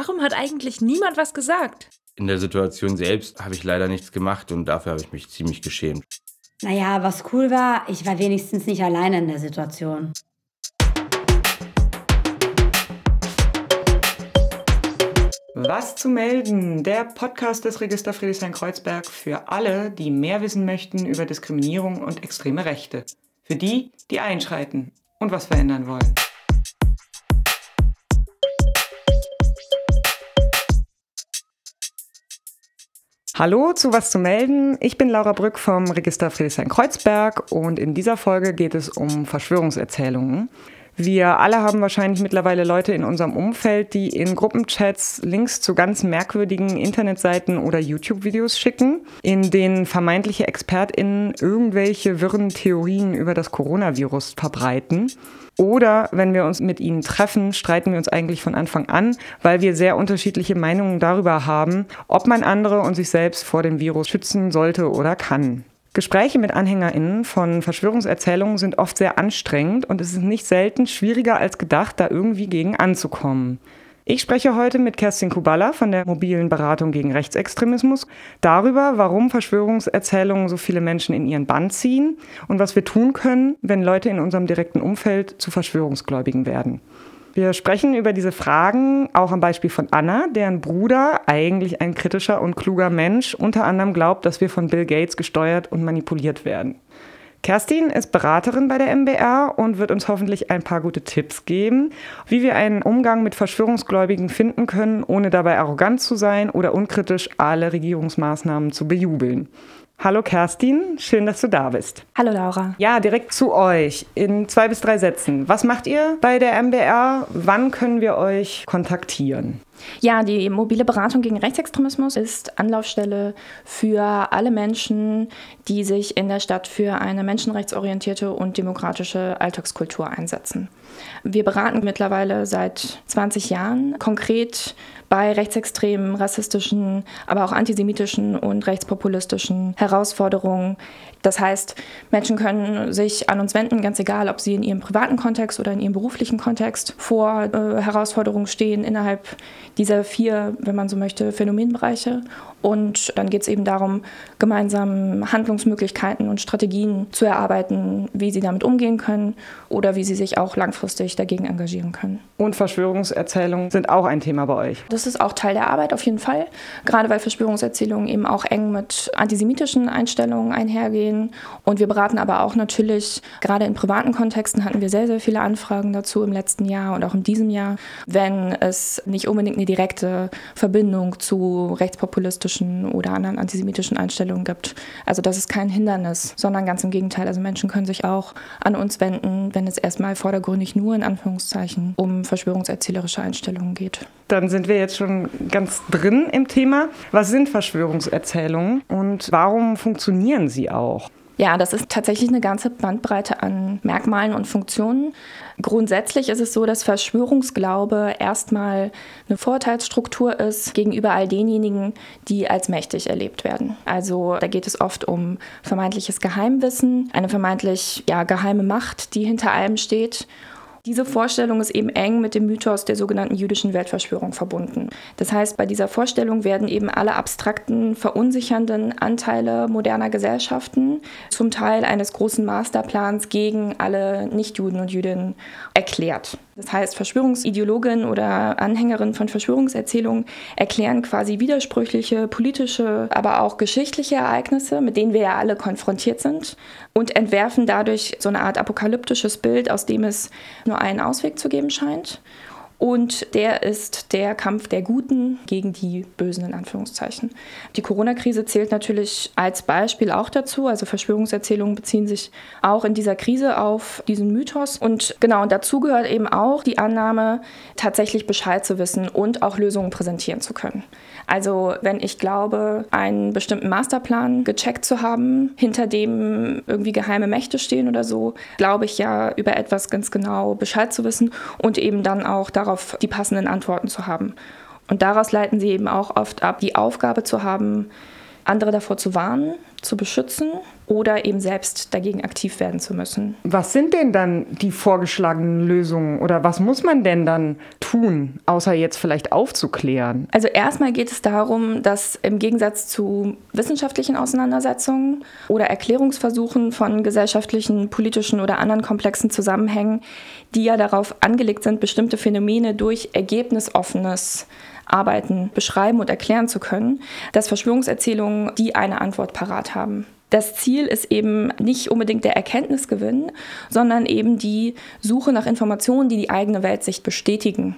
Warum hat eigentlich niemand was gesagt? In der Situation selbst habe ich leider nichts gemacht und dafür habe ich mich ziemlich geschämt. Naja, was cool war, ich war wenigstens nicht alleine in der Situation. Was zu melden? Der Podcast des Register Friedrichshain-Kreuzberg für alle, die mehr wissen möchten über Diskriminierung und extreme Rechte. Für die, die einschreiten und was verändern wollen. Hallo zu Was zu melden. Ich bin Laura Brück vom Register Friedrichshain-Kreuzberg und in dieser Folge geht es um Verschwörungserzählungen. Wir alle haben wahrscheinlich mittlerweile Leute in unserem Umfeld, die in Gruppenchats Links zu ganz merkwürdigen Internetseiten oder YouTube-Videos schicken, in denen vermeintliche ExpertInnen irgendwelche wirren Theorien über das Coronavirus verbreiten. Oder wenn wir uns mit ihnen treffen, streiten wir uns eigentlich von Anfang an, weil wir sehr unterschiedliche Meinungen darüber haben, ob man andere und sich selbst vor dem Virus schützen sollte oder kann. Gespräche mit AnhängerInnen von Verschwörungserzählungen sind oft sehr anstrengend und es ist nicht selten schwieriger als gedacht, da irgendwie gegen anzukommen. Ich spreche heute mit Kerstin Kuballa von der mobilen Beratung gegen Rechtsextremismus darüber, warum Verschwörungserzählungen so viele Menschen in ihren Bann ziehen und was wir tun können, wenn Leute in unserem direkten Umfeld zu Verschwörungsgläubigen werden. Wir sprechen über diese Fragen auch am Beispiel von Anna, deren Bruder, eigentlich ein kritischer und kluger Mensch, unter anderem glaubt, dass wir von Bill Gates gesteuert und manipuliert werden. Kerstin ist Beraterin bei der MBR und wird uns hoffentlich ein paar gute Tipps geben, wie wir einen Umgang mit Verschwörungsgläubigen finden können, ohne dabei arrogant zu sein oder unkritisch alle Regierungsmaßnahmen zu bejubeln. Hallo Kerstin, schön, dass du da bist. Hallo Laura. Ja, direkt zu euch in zwei bis drei Sätzen. Was macht ihr bei der MBR? Wann können wir euch kontaktieren? Ja, die mobile Beratung gegen Rechtsextremismus ist Anlaufstelle für alle Menschen, die sich in der Stadt für eine menschenrechtsorientierte und demokratische Alltagskultur einsetzen. Wir beraten mittlerweile seit 20 Jahren konkret bei rechtsextremen, rassistischen, aber auch antisemitischen und rechtspopulistischen Herausforderungen. Das heißt, Menschen können sich an uns wenden, ganz egal, ob sie in ihrem privaten Kontext oder in ihrem beruflichen Kontext vor äh, Herausforderungen stehen innerhalb dieser vier, wenn man so möchte, Phänomenbereiche. Und dann geht es eben darum, gemeinsam Handlungsmöglichkeiten und Strategien zu erarbeiten, wie sie damit umgehen können oder wie sie sich auch langfristig dagegen engagieren können. Und Verschwörungserzählungen sind auch ein Thema bei euch. Das ist auch Teil der Arbeit auf jeden Fall, gerade weil Verschwörungserzählungen eben auch eng mit antisemitischen Einstellungen einhergehen. Und wir beraten aber auch natürlich, gerade in privaten Kontexten hatten wir sehr, sehr viele Anfragen dazu im letzten Jahr und auch in diesem Jahr, wenn es nicht unbedingt eine direkte Verbindung zu rechtspopulistischen oder anderen antisemitischen Einstellungen gibt. Also das ist kein Hindernis, sondern ganz im Gegenteil. Also Menschen können sich auch an uns wenden, wenn es erstmal vordergründig nur in Anführungszeichen um verschwörungserzählerische Einstellungen geht. Dann sind wir jetzt schon ganz drin im Thema. Was sind Verschwörungserzählungen und warum funktionieren sie auch? Ja, das ist tatsächlich eine ganze Bandbreite an Merkmalen und Funktionen. Grundsätzlich ist es so, dass Verschwörungsglaube erstmal eine Vorteilsstruktur ist gegenüber all denjenigen, die als mächtig erlebt werden. Also da geht es oft um vermeintliches Geheimwissen, eine vermeintlich ja, geheime Macht, die hinter allem steht diese Vorstellung ist eben eng mit dem Mythos der sogenannten jüdischen Weltverschwörung verbunden. Das heißt, bei dieser Vorstellung werden eben alle abstrakten, verunsichernden Anteile moderner Gesellschaften zum Teil eines großen Masterplans gegen alle Nichtjuden und Jüdinnen erklärt. Das heißt, Verschwörungsideologinnen oder Anhängerinnen von Verschwörungserzählungen erklären quasi widersprüchliche politische, aber auch geschichtliche Ereignisse, mit denen wir ja alle konfrontiert sind, und entwerfen dadurch so eine Art apokalyptisches Bild, aus dem es nur einen Ausweg zu geben scheint. Und der ist der Kampf der Guten gegen die Bösen in Anführungszeichen. Die Corona-Krise zählt natürlich als Beispiel auch dazu. Also Verschwörungserzählungen beziehen sich auch in dieser Krise auf diesen Mythos. Und genau, und dazu gehört eben auch die Annahme, tatsächlich Bescheid zu wissen und auch Lösungen präsentieren zu können. Also wenn ich glaube, einen bestimmten Masterplan gecheckt zu haben, hinter dem irgendwie geheime Mächte stehen oder so, glaube ich ja über etwas ganz genau Bescheid zu wissen und eben dann auch darauf die passenden Antworten zu haben. Und daraus leiten sie eben auch oft ab, die Aufgabe zu haben, andere davor zu warnen, zu beschützen oder eben selbst dagegen aktiv werden zu müssen. Was sind denn dann die vorgeschlagenen Lösungen oder was muss man denn dann tun, außer jetzt vielleicht aufzuklären? Also erstmal geht es darum, dass im Gegensatz zu wissenschaftlichen Auseinandersetzungen oder Erklärungsversuchen von gesellschaftlichen, politischen oder anderen komplexen Zusammenhängen, die ja darauf angelegt sind, bestimmte Phänomene durch ergebnisoffenes Arbeiten beschreiben und erklären zu können, dass Verschwörungserzählungen die eine Antwort parat haben. Das Ziel ist eben nicht unbedingt der Erkenntnisgewinn, sondern eben die Suche nach Informationen, die die eigene Weltsicht bestätigen.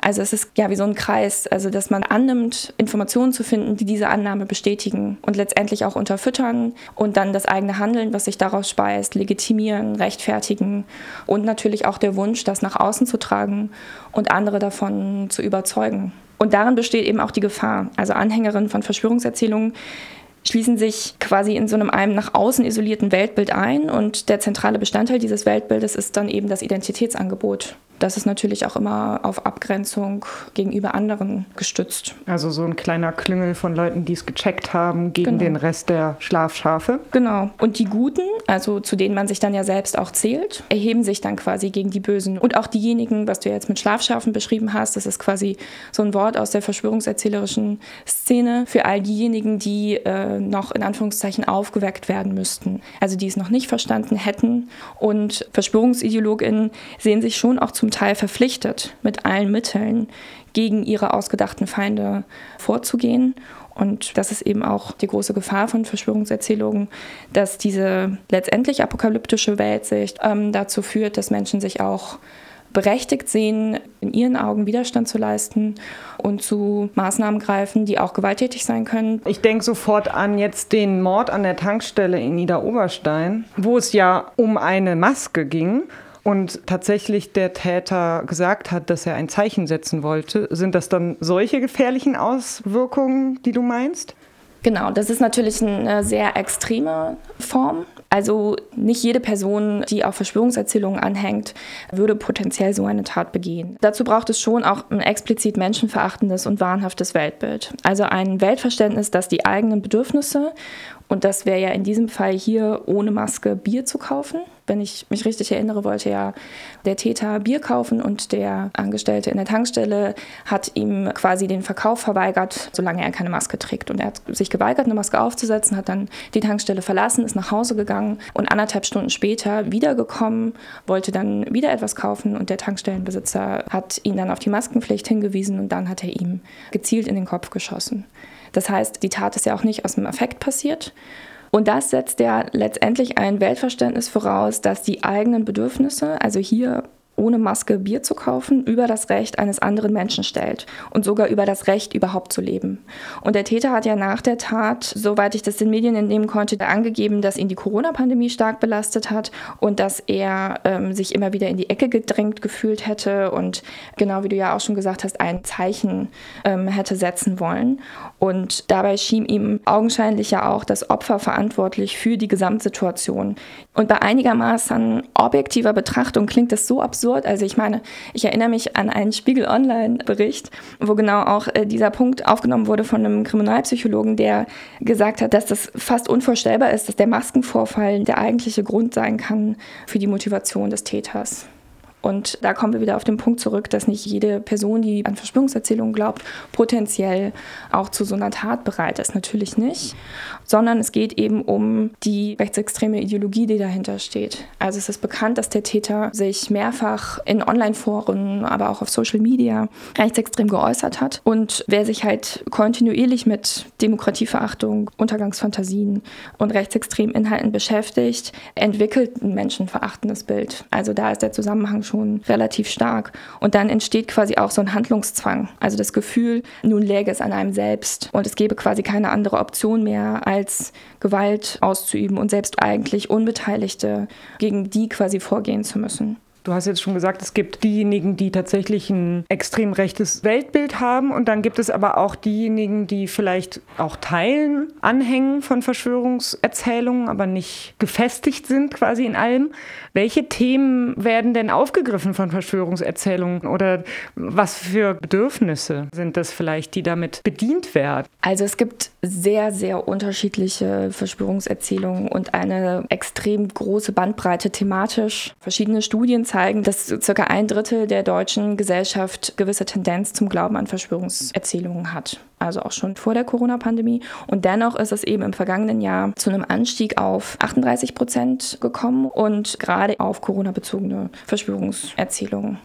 Also es ist ja wie so ein Kreis, also dass man annimmt, Informationen zu finden, die diese Annahme bestätigen und letztendlich auch unterfüttern und dann das eigene Handeln, was sich daraus speist, legitimieren, rechtfertigen und natürlich auch der Wunsch, das nach außen zu tragen und andere davon zu überzeugen. Und darin besteht eben auch die Gefahr. Also Anhängerinnen von Verschwörungserzählungen schließen sich quasi in so einem, einem nach außen isolierten Weltbild ein und der zentrale Bestandteil dieses Weltbildes ist dann eben das Identitätsangebot das ist natürlich auch immer auf Abgrenzung gegenüber anderen gestützt. Also so ein kleiner Klüngel von Leuten, die es gecheckt haben, gegen genau. den Rest der Schlafschafe. Genau. Und die Guten, also zu denen man sich dann ja selbst auch zählt, erheben sich dann quasi gegen die Bösen. Und auch diejenigen, was du jetzt mit Schlafschafen beschrieben hast, das ist quasi so ein Wort aus der verschwörungserzählerischen Szene für all diejenigen, die äh, noch in Anführungszeichen aufgeweckt werden müssten. Also die es noch nicht verstanden hätten. Und VerschwörungsideologInnen sehen sich schon auch zum zum Teil verpflichtet, mit allen Mitteln gegen ihre ausgedachten Feinde vorzugehen. Und das ist eben auch die große Gefahr von Verschwörungserzählungen, dass diese letztendlich apokalyptische Weltsicht ähm, dazu führt, dass Menschen sich auch berechtigt sehen, in ihren Augen Widerstand zu leisten und zu Maßnahmen greifen, die auch gewalttätig sein können. Ich denke sofort an jetzt den Mord an der Tankstelle in Niederoberstein, wo es ja um eine Maske ging und tatsächlich der Täter gesagt hat, dass er ein Zeichen setzen wollte, sind das dann solche gefährlichen Auswirkungen, die du meinst? Genau, das ist natürlich eine sehr extreme Form. Also nicht jede Person, die auf Verschwörungserzählungen anhängt, würde potenziell so eine Tat begehen. Dazu braucht es schon auch ein explizit menschenverachtendes und wahnhaftes Weltbild. Also ein Weltverständnis, das die eigenen Bedürfnisse und das wäre ja in diesem Fall hier ohne Maske Bier zu kaufen. Wenn ich mich richtig erinnere, wollte ja der Täter Bier kaufen und der Angestellte in der Tankstelle hat ihm quasi den Verkauf verweigert, solange er keine Maske trägt. Und er hat sich geweigert, eine Maske aufzusetzen, hat dann die Tankstelle verlassen, ist nach Hause gegangen und anderthalb Stunden später wiedergekommen, wollte dann wieder etwas kaufen und der Tankstellenbesitzer hat ihn dann auf die Maskenpflicht hingewiesen und dann hat er ihm gezielt in den Kopf geschossen. Das heißt, die Tat ist ja auch nicht aus dem Affekt passiert. Und das setzt ja letztendlich ein Weltverständnis voraus, dass die eigenen Bedürfnisse, also hier ohne Maske Bier zu kaufen, über das Recht eines anderen Menschen stellt und sogar über das Recht, überhaupt zu leben. Und der Täter hat ja nach der Tat, soweit ich das den Medien entnehmen konnte, angegeben, dass ihn die Corona-Pandemie stark belastet hat und dass er ähm, sich immer wieder in die Ecke gedrängt gefühlt hätte und genau wie du ja auch schon gesagt hast, ein Zeichen ähm, hätte setzen wollen. Und dabei schien ihm augenscheinlich ja auch das Opfer verantwortlich für die Gesamtsituation. Und bei einigermaßen objektiver Betrachtung klingt das so absurd. Also ich meine, ich erinnere mich an einen Spiegel Online-Bericht, wo genau auch äh, dieser Punkt aufgenommen wurde von einem Kriminalpsychologen, der gesagt hat, dass das fast unvorstellbar ist, dass der Maskenvorfall der eigentliche Grund sein kann für die Motivation des Täters. Und da kommen wir wieder auf den Punkt zurück, dass nicht jede Person, die an Verschwörungserzählungen glaubt, potenziell auch zu so einer Tat bereit ist. Natürlich nicht. Sondern es geht eben um die rechtsextreme Ideologie, die dahinter steht. Also es ist bekannt, dass der Täter sich mehrfach in Online-Foren, aber auch auf Social Media rechtsextrem geäußert hat. Und wer sich halt kontinuierlich mit Demokratieverachtung, Untergangsfantasien und rechtsextremen Inhalten beschäftigt, entwickelt ein menschenverachtendes Bild. Also da ist der Zusammenhang schon relativ stark. Und dann entsteht quasi auch so ein Handlungszwang. Also das Gefühl, nun läge es an einem selbst und es gäbe quasi keine andere Option mehr, als Gewalt auszuüben und selbst eigentlich Unbeteiligte gegen die quasi vorgehen zu müssen. Du hast jetzt schon gesagt, es gibt diejenigen, die tatsächlich ein extrem rechtes Weltbild haben und dann gibt es aber auch diejenigen, die vielleicht auch Teilen anhängen von Verschwörungserzählungen, aber nicht gefestigt sind quasi in allem. Welche Themen werden denn aufgegriffen von Verschwörungserzählungen oder was für Bedürfnisse sind das vielleicht, die damit bedient werden? Also es gibt sehr, sehr unterschiedliche Verschwörungserzählungen und eine extrem große Bandbreite thematisch. Verschiedene Studien zeigen, dass circa ein Drittel der deutschen Gesellschaft gewisse Tendenz zum Glauben an Verschwörungserzählungen hat. Also auch schon vor der Corona-Pandemie. Und dennoch ist es eben im vergangenen Jahr zu einem Anstieg auf 38 Prozent gekommen und gerade auf Corona-bezogene Verschwörungserzählungen.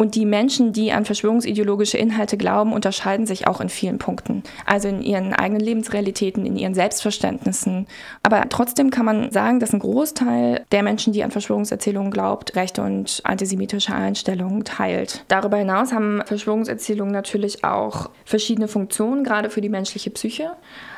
Und die Menschen, die an verschwörungsideologische Inhalte glauben, unterscheiden sich auch in vielen Punkten. Also in ihren eigenen Lebensrealitäten, in ihren Selbstverständnissen. Aber trotzdem kann man sagen, dass ein Großteil der Menschen, die an Verschwörungserzählungen glaubt, rechte und antisemitische Einstellungen teilt. Darüber hinaus haben Verschwörungserzählungen natürlich auch verschiedene Funktionen, gerade für die menschliche Psyche.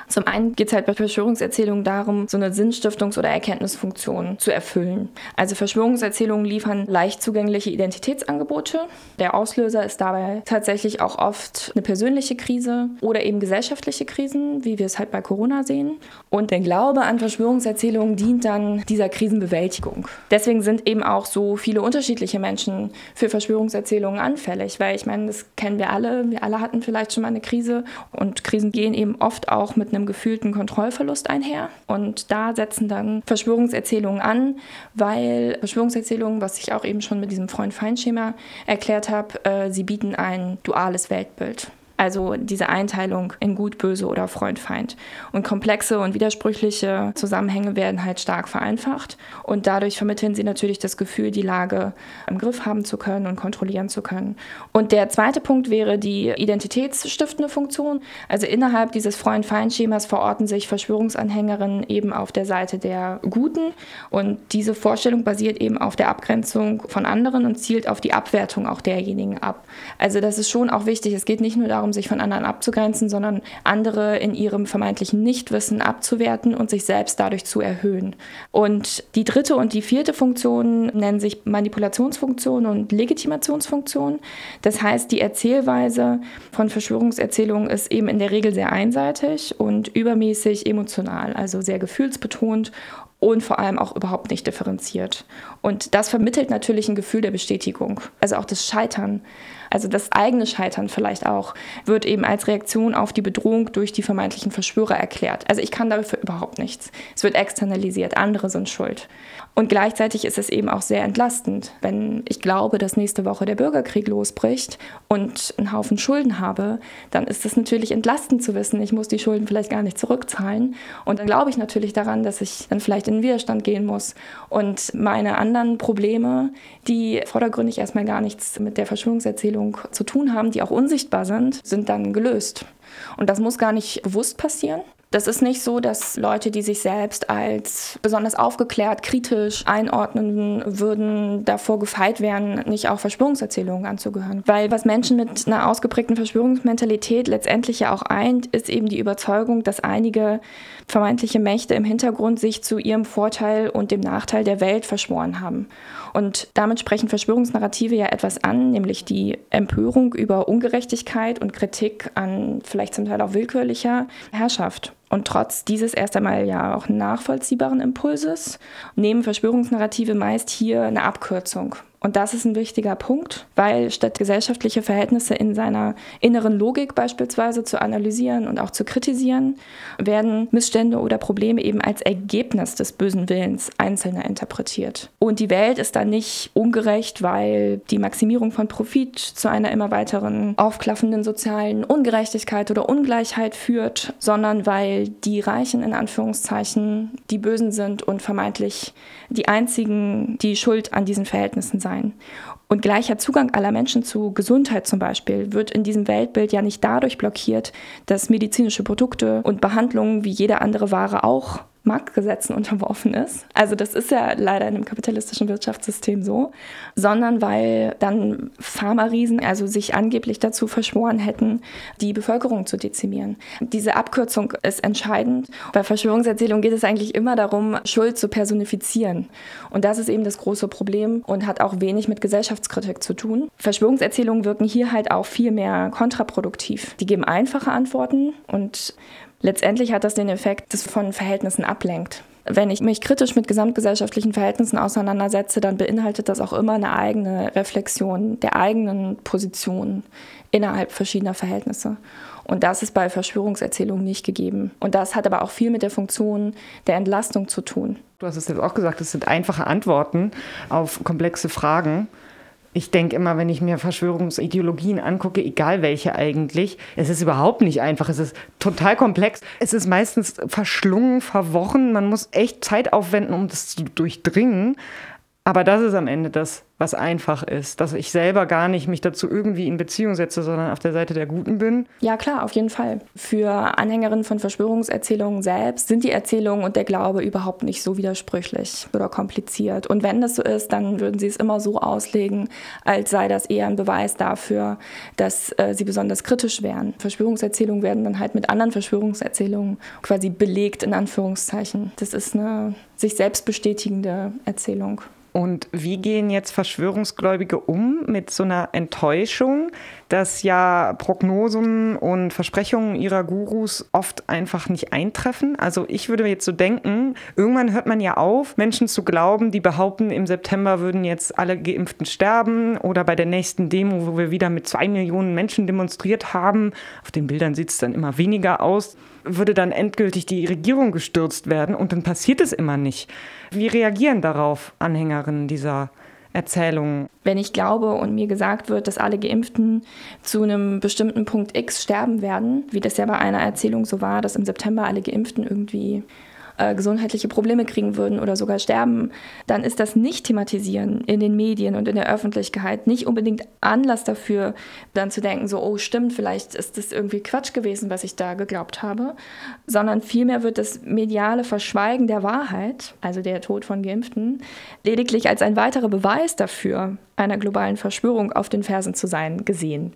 Zum einen geht es halt bei Verschwörungserzählungen darum, so eine Sinnstiftungs- oder Erkenntnisfunktion zu erfüllen. Also Verschwörungserzählungen liefern leicht zugängliche Identitätsangebote. Der Auslöser ist dabei tatsächlich auch oft eine persönliche Krise oder eben gesellschaftliche Krisen, wie wir es halt bei Corona sehen. Und der Glaube an Verschwörungserzählungen dient dann dieser Krisenbewältigung. Deswegen sind eben auch so viele unterschiedliche Menschen für Verschwörungserzählungen anfällig, weil ich meine, das kennen wir alle. Wir alle hatten vielleicht schon mal eine Krise und Krisen gehen eben oft auch mit einem einem gefühlten Kontrollverlust einher. Und da setzen dann Verschwörungserzählungen an, weil Verschwörungserzählungen, was ich auch eben schon mit diesem Freund-Feind-Schema erklärt habe, äh, sie bieten ein duales Weltbild. Also diese Einteilung in gut, böse oder Freund, Feind. Und komplexe und widersprüchliche Zusammenhänge werden halt stark vereinfacht. Und dadurch vermitteln sie natürlich das Gefühl, die Lage im Griff haben zu können und kontrollieren zu können. Und der zweite Punkt wäre die identitätsstiftende Funktion. Also innerhalb dieses Freund-Feind-Schemas verorten sich Verschwörungsanhängerinnen eben auf der Seite der Guten. Und diese Vorstellung basiert eben auf der Abgrenzung von anderen und zielt auf die Abwertung auch derjenigen ab. Also das ist schon auch wichtig. Es geht nicht nur darum, sich von anderen abzugrenzen, sondern andere in ihrem vermeintlichen Nichtwissen abzuwerten und sich selbst dadurch zu erhöhen. Und die dritte und die vierte Funktion nennen sich Manipulationsfunktion und Legitimationsfunktion. Das heißt, die Erzählweise von Verschwörungserzählungen ist eben in der Regel sehr einseitig und übermäßig emotional, also sehr gefühlsbetont und vor allem auch überhaupt nicht differenziert. Und das vermittelt natürlich ein Gefühl der Bestätigung, also auch das Scheitern. Also das eigene Scheitern vielleicht auch, wird eben als Reaktion auf die Bedrohung durch die vermeintlichen Verschwörer erklärt. Also ich kann dafür überhaupt nichts. Es wird externalisiert, andere sind schuld. Und gleichzeitig ist es eben auch sehr entlastend, wenn ich glaube, dass nächste Woche der Bürgerkrieg losbricht und einen Haufen Schulden habe, dann ist es natürlich entlastend zu wissen, ich muss die Schulden vielleicht gar nicht zurückzahlen. Und dann glaube ich natürlich daran, dass ich dann vielleicht in den Widerstand gehen muss und meine anderen Probleme, die vordergründig erstmal gar nichts mit der Verschwörungserzählung zu tun haben, die auch unsichtbar sind, sind dann gelöst. Und das muss gar nicht bewusst passieren. Das ist nicht so, dass Leute, die sich selbst als besonders aufgeklärt, kritisch einordnen würden, davor gefeit wären, nicht auch Verschwörungserzählungen anzugehören. Weil was Menschen mit einer ausgeprägten Verschwörungsmentalität letztendlich ja auch eint, ist eben die Überzeugung, dass einige vermeintliche Mächte im Hintergrund sich zu ihrem Vorteil und dem Nachteil der Welt verschworen haben. Und damit sprechen Verschwörungsnarrative ja etwas an, nämlich die Empörung über Ungerechtigkeit und Kritik an vielleicht zum Teil auch willkürlicher Herrschaft. Und trotz dieses erst einmal ja auch nachvollziehbaren Impulses nehmen Verschwörungsnarrative meist hier eine Abkürzung und das ist ein wichtiger Punkt, weil statt gesellschaftliche Verhältnisse in seiner inneren Logik beispielsweise zu analysieren und auch zu kritisieren, werden Missstände oder Probleme eben als Ergebnis des bösen Willens Einzelner interpretiert. Und die Welt ist dann nicht ungerecht, weil die Maximierung von Profit zu einer immer weiteren aufklaffenden sozialen Ungerechtigkeit oder Ungleichheit führt, sondern weil die Reichen in Anführungszeichen die Bösen sind und vermeintlich die einzigen, die schuld an diesen Verhältnissen sein. Und gleicher Zugang aller Menschen zu Gesundheit zum Beispiel wird in diesem Weltbild ja nicht dadurch blockiert, dass medizinische Produkte und Behandlungen wie jede andere Ware auch Marktgesetzen unterworfen ist. Also das ist ja leider in einem kapitalistischen Wirtschaftssystem so, sondern weil dann Pharma-Riesen also sich angeblich dazu verschworen hätten, die Bevölkerung zu dezimieren. Diese Abkürzung ist entscheidend. Bei Verschwörungserzählungen geht es eigentlich immer darum, Schuld zu personifizieren. Und das ist eben das große Problem und hat auch wenig mit Gesellschaftskritik zu tun. Verschwörungserzählungen wirken hier halt auch viel mehr kontraproduktiv. Die geben einfache Antworten und Letztendlich hat das den Effekt, dass von Verhältnissen ablenkt. Wenn ich mich kritisch mit gesamtgesellschaftlichen Verhältnissen auseinandersetze, dann beinhaltet das auch immer eine eigene Reflexion der eigenen Position innerhalb verschiedener Verhältnisse. Und das ist bei Verschwörungserzählungen nicht gegeben. Und das hat aber auch viel mit der Funktion der Entlastung zu tun. Du hast es jetzt auch gesagt, es sind einfache Antworten auf komplexe Fragen ich denke immer, wenn ich mir Verschwörungsideologien angucke, egal welche eigentlich, es ist überhaupt nicht einfach. Es ist total komplex. Es ist meistens verschlungen, verworren. Man muss echt Zeit aufwenden, um das zu durchdringen. Aber das ist am Ende das, was einfach ist, dass ich selber gar nicht mich dazu irgendwie in Beziehung setze, sondern auf der Seite der Guten bin. Ja, klar, auf jeden Fall. Für Anhängerinnen von Verschwörungserzählungen selbst sind die Erzählungen und der Glaube überhaupt nicht so widersprüchlich oder kompliziert. Und wenn das so ist, dann würden sie es immer so auslegen, als sei das eher ein Beweis dafür, dass äh, sie besonders kritisch wären. Verschwörungserzählungen werden dann halt mit anderen Verschwörungserzählungen quasi belegt, in Anführungszeichen. Das ist eine sich selbst bestätigende Erzählung. Und wie gehen jetzt Verschwörungsgläubige um mit so einer Enttäuschung, dass ja Prognosen und Versprechungen ihrer Gurus oft einfach nicht eintreffen? Also ich würde jetzt so denken, irgendwann hört man ja auf, Menschen zu glauben, die behaupten, im September würden jetzt alle Geimpften sterben oder bei der nächsten Demo, wo wir wieder mit zwei Millionen Menschen demonstriert haben, auf den Bildern sieht es dann immer weniger aus, würde dann endgültig die Regierung gestürzt werden und dann passiert es immer nicht. Wie reagieren darauf Anhängerinnen dieser Erzählungen? Wenn ich glaube und mir gesagt wird, dass alle Geimpften zu einem bestimmten Punkt X sterben werden, wie das ja bei einer Erzählung so war, dass im September alle Geimpften irgendwie äh, gesundheitliche Probleme kriegen würden oder sogar sterben, dann ist das Nicht-Thematisieren in den Medien und in der Öffentlichkeit nicht unbedingt Anlass dafür, dann zu denken, so, oh stimmt, vielleicht ist das irgendwie Quatsch gewesen, was ich da geglaubt habe, sondern vielmehr wird das mediale Verschweigen der Wahrheit, also der Tod von Geimpften, lediglich als ein weiterer Beweis dafür, einer globalen Verschwörung auf den Fersen zu sein, gesehen.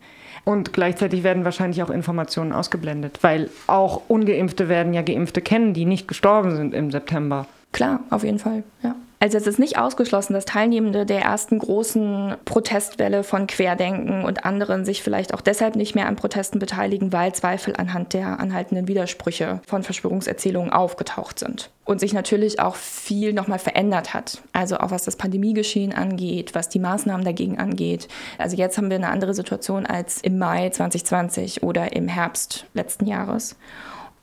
Und gleichzeitig werden wahrscheinlich auch Informationen ausgeblendet, weil auch ungeimpfte werden ja Geimpfte kennen, die nicht gestorben sind im September. Klar, auf jeden Fall, ja. Also es ist nicht ausgeschlossen, dass Teilnehmende der ersten großen Protestwelle von Querdenken und anderen sich vielleicht auch deshalb nicht mehr an Protesten beteiligen, weil Zweifel anhand der anhaltenden Widersprüche von Verschwörungserzählungen aufgetaucht sind. Und sich natürlich auch viel nochmal verändert hat. Also auch was das Pandemiegeschehen angeht, was die Maßnahmen dagegen angeht. Also jetzt haben wir eine andere Situation als im Mai 2020 oder im Herbst letzten Jahres.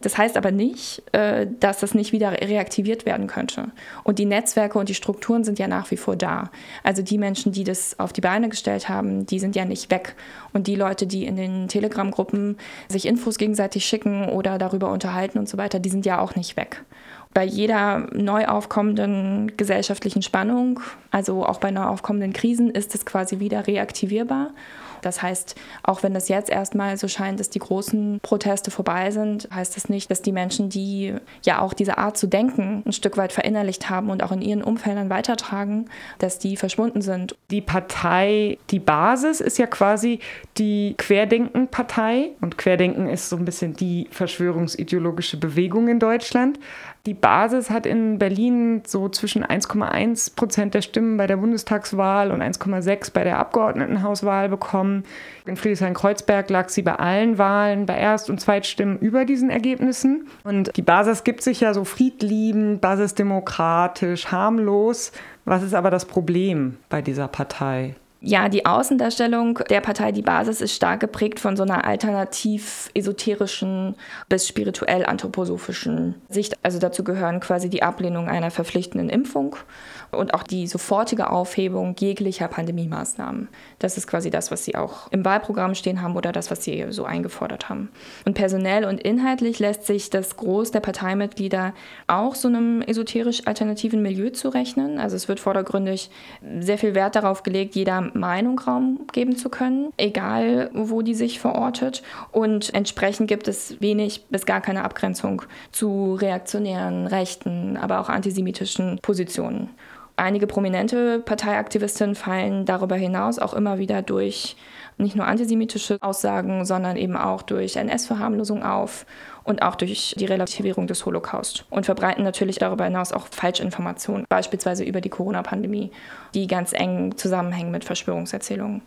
Das heißt aber nicht, äh, dass das nicht wieder reaktiviert werden könnte. Und die Netzwerke und die Strukturen sind ja nach wie vor da. Also die Menschen, die das auf die Beine gestellt haben, die sind ja nicht weg. Und die Leute, die in den Telegram-Gruppen sich Infos gegenseitig schicken oder darüber unterhalten und so weiter, die sind ja auch nicht weg bei jeder neu aufkommenden gesellschaftlichen Spannung, also auch bei neu aufkommenden Krisen, ist es quasi wieder reaktivierbar. Das heißt, auch wenn das jetzt erstmal so scheint, dass die großen Proteste vorbei sind, heißt das nicht, dass die Menschen, die ja auch diese Art zu denken ein Stück weit verinnerlicht haben und auch in ihren Umfeldern weitertragen, dass die verschwunden sind. Die Partei, die Basis ist ja quasi die Querdenken-Partei und Querdenken ist so ein bisschen die verschwörungsideologische Bewegung in Deutschland. Die Basis hat in Berlin so zwischen 1,1 Prozent der Stimmen bei der Bundestagswahl und 1,6 bei der Abgeordnetenhauswahl bekommen. In Friedrichshain-Kreuzberg lag sie bei allen Wahlen, bei Erst- und Zweitstimmen über diesen Ergebnissen. Und die Basis gibt sich ja so friedliebend, basisdemokratisch, harmlos. Was ist aber das Problem bei dieser Partei? Ja, die Außendarstellung der Partei Die Basis ist stark geprägt von so einer alternativ-esoterischen bis spirituell-anthroposophischen Sicht. Also dazu gehören quasi die Ablehnung einer verpflichtenden Impfung und auch die sofortige Aufhebung jeglicher Pandemie-Maßnahmen. Das ist quasi das, was sie auch im Wahlprogramm stehen haben oder das, was sie so eingefordert haben. Und personell und inhaltlich lässt sich das Groß der Parteimitglieder auch so einem esoterisch-alternativen Milieu zurechnen. Also es wird vordergründig sehr viel Wert darauf gelegt, jeder Meinung Raum geben zu können, egal wo die sich verortet. Und entsprechend gibt es wenig bis gar keine Abgrenzung zu reaktionären, rechten, aber auch antisemitischen Positionen. Einige prominente Parteiaktivistinnen fallen darüber hinaus auch immer wieder durch nicht nur antisemitische Aussagen, sondern eben auch durch NS-Verharmlosung auf und auch durch die Relativierung des Holocaust und verbreiten natürlich darüber hinaus auch Falschinformationen, beispielsweise über die Corona-Pandemie, die ganz eng zusammenhängen mit Verschwörungserzählungen.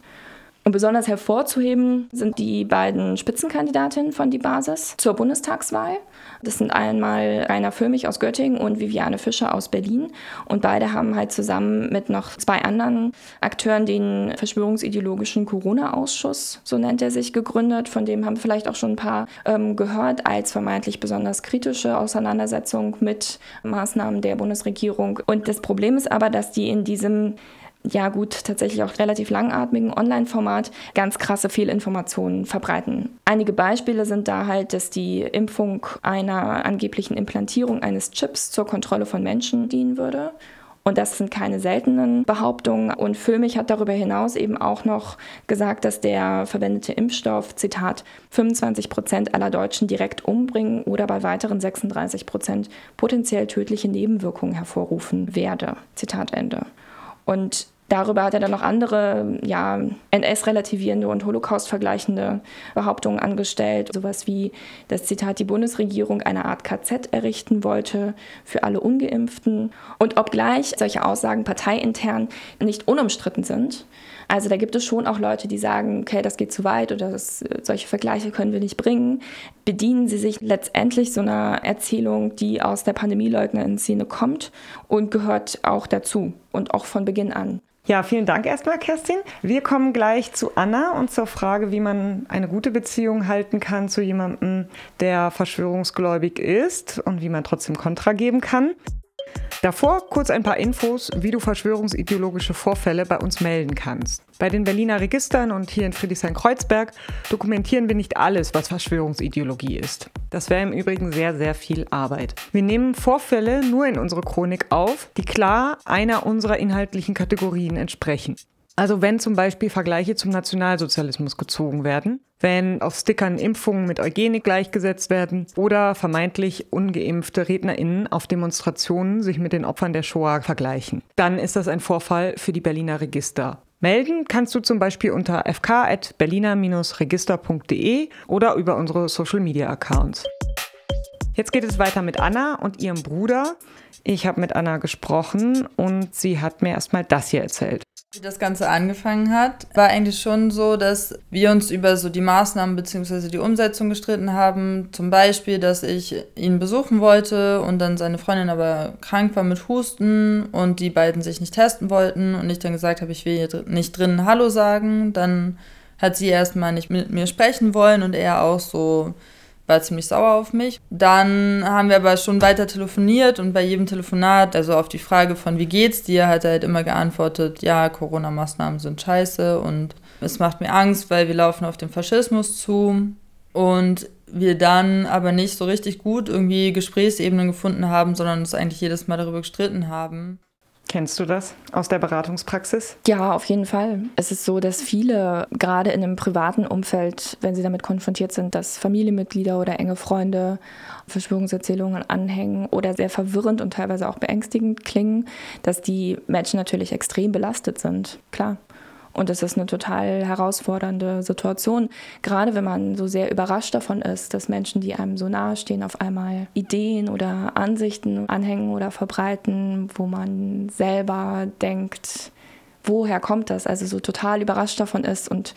Und besonders hervorzuheben sind die beiden Spitzenkandidatinnen von Die Basis zur Bundestagswahl. Das sind einmal Rainer Föhmich aus Göttingen und Viviane Fischer aus Berlin. Und beide haben halt zusammen mit noch zwei anderen Akteuren den verschwörungsideologischen Corona-Ausschuss, so nennt er sich, gegründet. Von dem haben vielleicht auch schon ein paar ähm, gehört, als vermeintlich besonders kritische Auseinandersetzung mit Maßnahmen der Bundesregierung. Und das Problem ist aber, dass die in diesem ja gut, tatsächlich auch relativ langatmigen Online-Format ganz krasse Fehlinformationen verbreiten. Einige Beispiele sind da halt, dass die Impfung einer angeblichen Implantierung eines Chips zur Kontrolle von Menschen dienen würde. Und das sind keine seltenen Behauptungen. Und Füllmich hat darüber hinaus eben auch noch gesagt, dass der verwendete Impfstoff, Zitat, 25 Prozent aller Deutschen direkt umbringen oder bei weiteren 36 Prozent potenziell tödliche Nebenwirkungen hervorrufen werde. Zitat Ende. Und Darüber hat er dann noch andere ja, NS-relativierende und Holocaust-vergleichende Behauptungen angestellt. Sowas wie, dass Zitat die Bundesregierung eine Art KZ errichten wollte für alle Ungeimpften. Und obgleich solche Aussagen parteiintern nicht unumstritten sind, also da gibt es schon auch Leute, die sagen, okay, das geht zu weit oder das, solche Vergleiche können wir nicht bringen, bedienen sie sich letztendlich so einer Erzählung, die aus der Pandemieleugner-Szene kommt und gehört auch dazu und auch von Beginn an. Ja, vielen Dank erstmal, Kerstin. Wir kommen gleich zu Anna und zur Frage, wie man eine gute Beziehung halten kann zu jemandem, der verschwörungsgläubig ist und wie man trotzdem Kontra geben kann. Davor kurz ein paar Infos, wie du verschwörungsideologische Vorfälle bei uns melden kannst. Bei den Berliner Registern und hier in Friedrichshain-Kreuzberg dokumentieren wir nicht alles, was Verschwörungsideologie ist. Das wäre im Übrigen sehr, sehr viel Arbeit. Wir nehmen Vorfälle nur in unsere Chronik auf, die klar einer unserer inhaltlichen Kategorien entsprechen. Also wenn zum Beispiel Vergleiche zum Nationalsozialismus gezogen werden, wenn auf Stickern Impfungen mit Eugenik gleichgesetzt werden oder vermeintlich ungeimpfte Rednerinnen auf Demonstrationen sich mit den Opfern der Shoah vergleichen, dann ist das ein Vorfall für die Berliner Register. Melden kannst du zum Beispiel unter fk.berliner-register.de oder über unsere Social-Media-Accounts. Jetzt geht es weiter mit Anna und ihrem Bruder. Ich habe mit Anna gesprochen und sie hat mir erstmal das hier erzählt. Wie das Ganze angefangen hat, war eigentlich schon so, dass wir uns über so die Maßnahmen bzw. die Umsetzung gestritten haben. Zum Beispiel, dass ich ihn besuchen wollte und dann seine Freundin aber krank war mit Husten und die beiden sich nicht testen wollten und ich dann gesagt habe, ich will hier nicht drinnen Hallo sagen. Dann hat sie erstmal nicht mit mir sprechen wollen und er auch so war ziemlich sauer auf mich. Dann haben wir aber schon weiter telefoniert und bei jedem Telefonat, also auf die Frage von wie geht's dir, hat er halt immer geantwortet, ja, Corona-Maßnahmen sind scheiße und es macht mir Angst, weil wir laufen auf den Faschismus zu. Und wir dann aber nicht so richtig gut irgendwie Gesprächsebenen gefunden haben, sondern uns eigentlich jedes Mal darüber gestritten haben. Kennst du das aus der Beratungspraxis? Ja, auf jeden Fall. Es ist so, dass viele gerade in einem privaten Umfeld, wenn sie damit konfrontiert sind, dass Familienmitglieder oder enge Freunde Verschwörungserzählungen anhängen oder sehr verwirrend und teilweise auch beängstigend klingen, dass die Menschen natürlich extrem belastet sind. Klar. Und das ist eine total herausfordernde Situation, gerade wenn man so sehr überrascht davon ist, dass Menschen, die einem so nahe stehen, auf einmal Ideen oder Ansichten anhängen oder verbreiten, wo man selber denkt, woher kommt das? Also so total überrascht davon ist und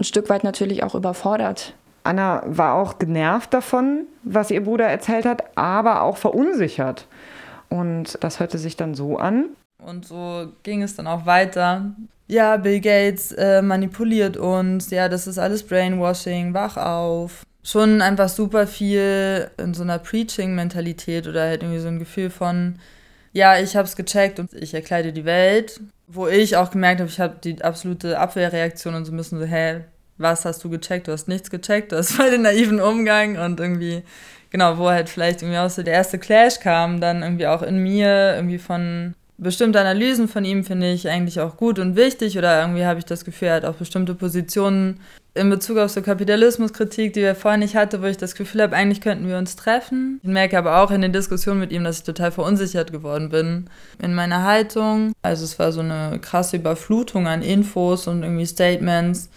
ein Stück weit natürlich auch überfordert. Anna war auch genervt davon, was ihr Bruder erzählt hat, aber auch verunsichert. Und das hörte sich dann so an. Und so ging es dann auch weiter ja, Bill Gates äh, manipuliert uns, ja, das ist alles Brainwashing, wach auf. Schon einfach super viel in so einer Preaching-Mentalität oder halt irgendwie so ein Gefühl von, ja, ich hab's gecheckt und ich erkleide die Welt. Wo ich auch gemerkt habe, ich habe die absolute Abwehrreaktion und so müssen so, hä, was hast du gecheckt? Du hast nichts gecheckt, du hast voll den naiven Umgang und irgendwie, genau, wo halt vielleicht irgendwie auch so der erste Clash kam, dann irgendwie auch in mir, irgendwie von bestimmte Analysen von ihm finde ich eigentlich auch gut und wichtig oder irgendwie habe ich das Gefühl, er hat auch bestimmte Positionen in Bezug auf so Kapitalismuskritik, die wir vorhin nicht hatten, wo ich das Gefühl habe, eigentlich könnten wir uns treffen. Ich merke aber auch in den Diskussionen mit ihm, dass ich total verunsichert geworden bin in meiner Haltung. Also es war so eine krasse Überflutung an Infos und irgendwie Statements,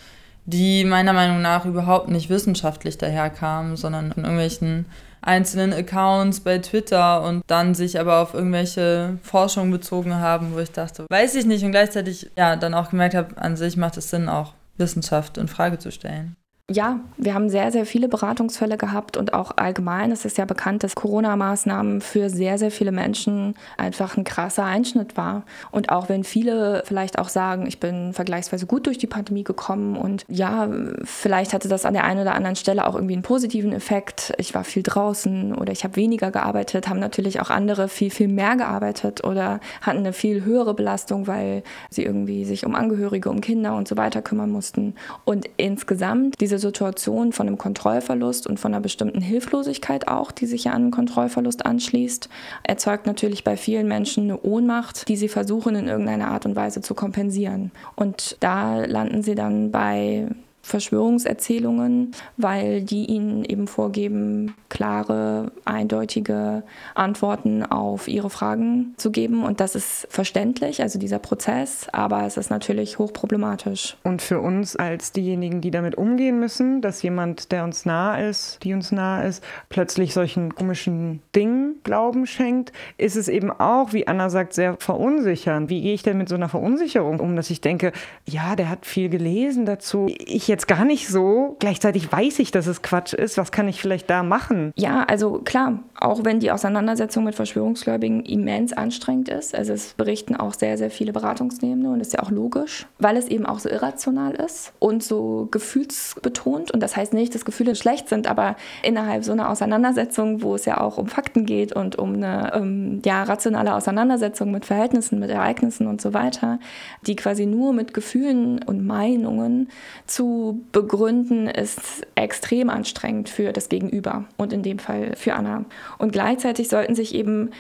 die meiner Meinung nach überhaupt nicht wissenschaftlich daherkamen, sondern von irgendwelchen einzelnen Accounts bei Twitter und dann sich aber auf irgendwelche Forschungen bezogen haben, wo ich dachte, weiß ich nicht und gleichzeitig ja dann auch gemerkt habe, an sich macht es Sinn auch Wissenschaft in Frage zu stellen. Ja, wir haben sehr, sehr viele Beratungsfälle gehabt und auch allgemein es ist ja bekannt, dass Corona-Maßnahmen für sehr, sehr viele Menschen einfach ein krasser Einschnitt war. Und auch wenn viele vielleicht auch sagen, ich bin vergleichsweise gut durch die Pandemie gekommen und ja, vielleicht hatte das an der einen oder anderen Stelle auch irgendwie einen positiven Effekt. Ich war viel draußen oder ich habe weniger gearbeitet, haben natürlich auch andere viel, viel mehr gearbeitet oder hatten eine viel höhere Belastung, weil sie irgendwie sich um Angehörige, um Kinder und so weiter kümmern mussten. Und insgesamt diese diese Situation von einem Kontrollverlust und von einer bestimmten Hilflosigkeit auch, die sich ja an einen Kontrollverlust anschließt, erzeugt natürlich bei vielen Menschen eine Ohnmacht, die sie versuchen in irgendeiner Art und Weise zu kompensieren. Und da landen sie dann bei Verschwörungserzählungen, weil die ihnen eben vorgeben, klare, eindeutige Antworten auf ihre Fragen zu geben. Und das ist verständlich, also dieser Prozess, aber es ist natürlich hochproblematisch. Und für uns als diejenigen, die damit umgehen müssen, dass jemand, der uns nah ist, die uns nah ist, plötzlich solchen komischen Dingen Glauben schenkt, ist es eben auch, wie Anna sagt, sehr verunsichernd. Wie gehe ich denn mit so einer Verunsicherung um, dass ich denke, ja, der hat viel gelesen dazu. Ich jetzt gar nicht so. Gleichzeitig weiß ich, dass es Quatsch ist. Was kann ich vielleicht da machen? Ja, also klar, auch wenn die Auseinandersetzung mit Verschwörungsgläubigen immens anstrengend ist. Also es berichten auch sehr, sehr viele Beratungsnehmende und ist ja auch logisch, weil es eben auch so irrational ist und so gefühlsbetont. Und das heißt nicht, dass Gefühle schlecht sind, aber innerhalb so einer Auseinandersetzung, wo es ja auch um Fakten geht und um eine ähm, ja, rationale Auseinandersetzung mit Verhältnissen, mit Ereignissen und so weiter, die quasi nur mit Gefühlen und Meinungen zu begründen, ist extrem anstrengend für das Gegenüber und in dem Fall für Anna. Und gleichzeitig sollten sich eben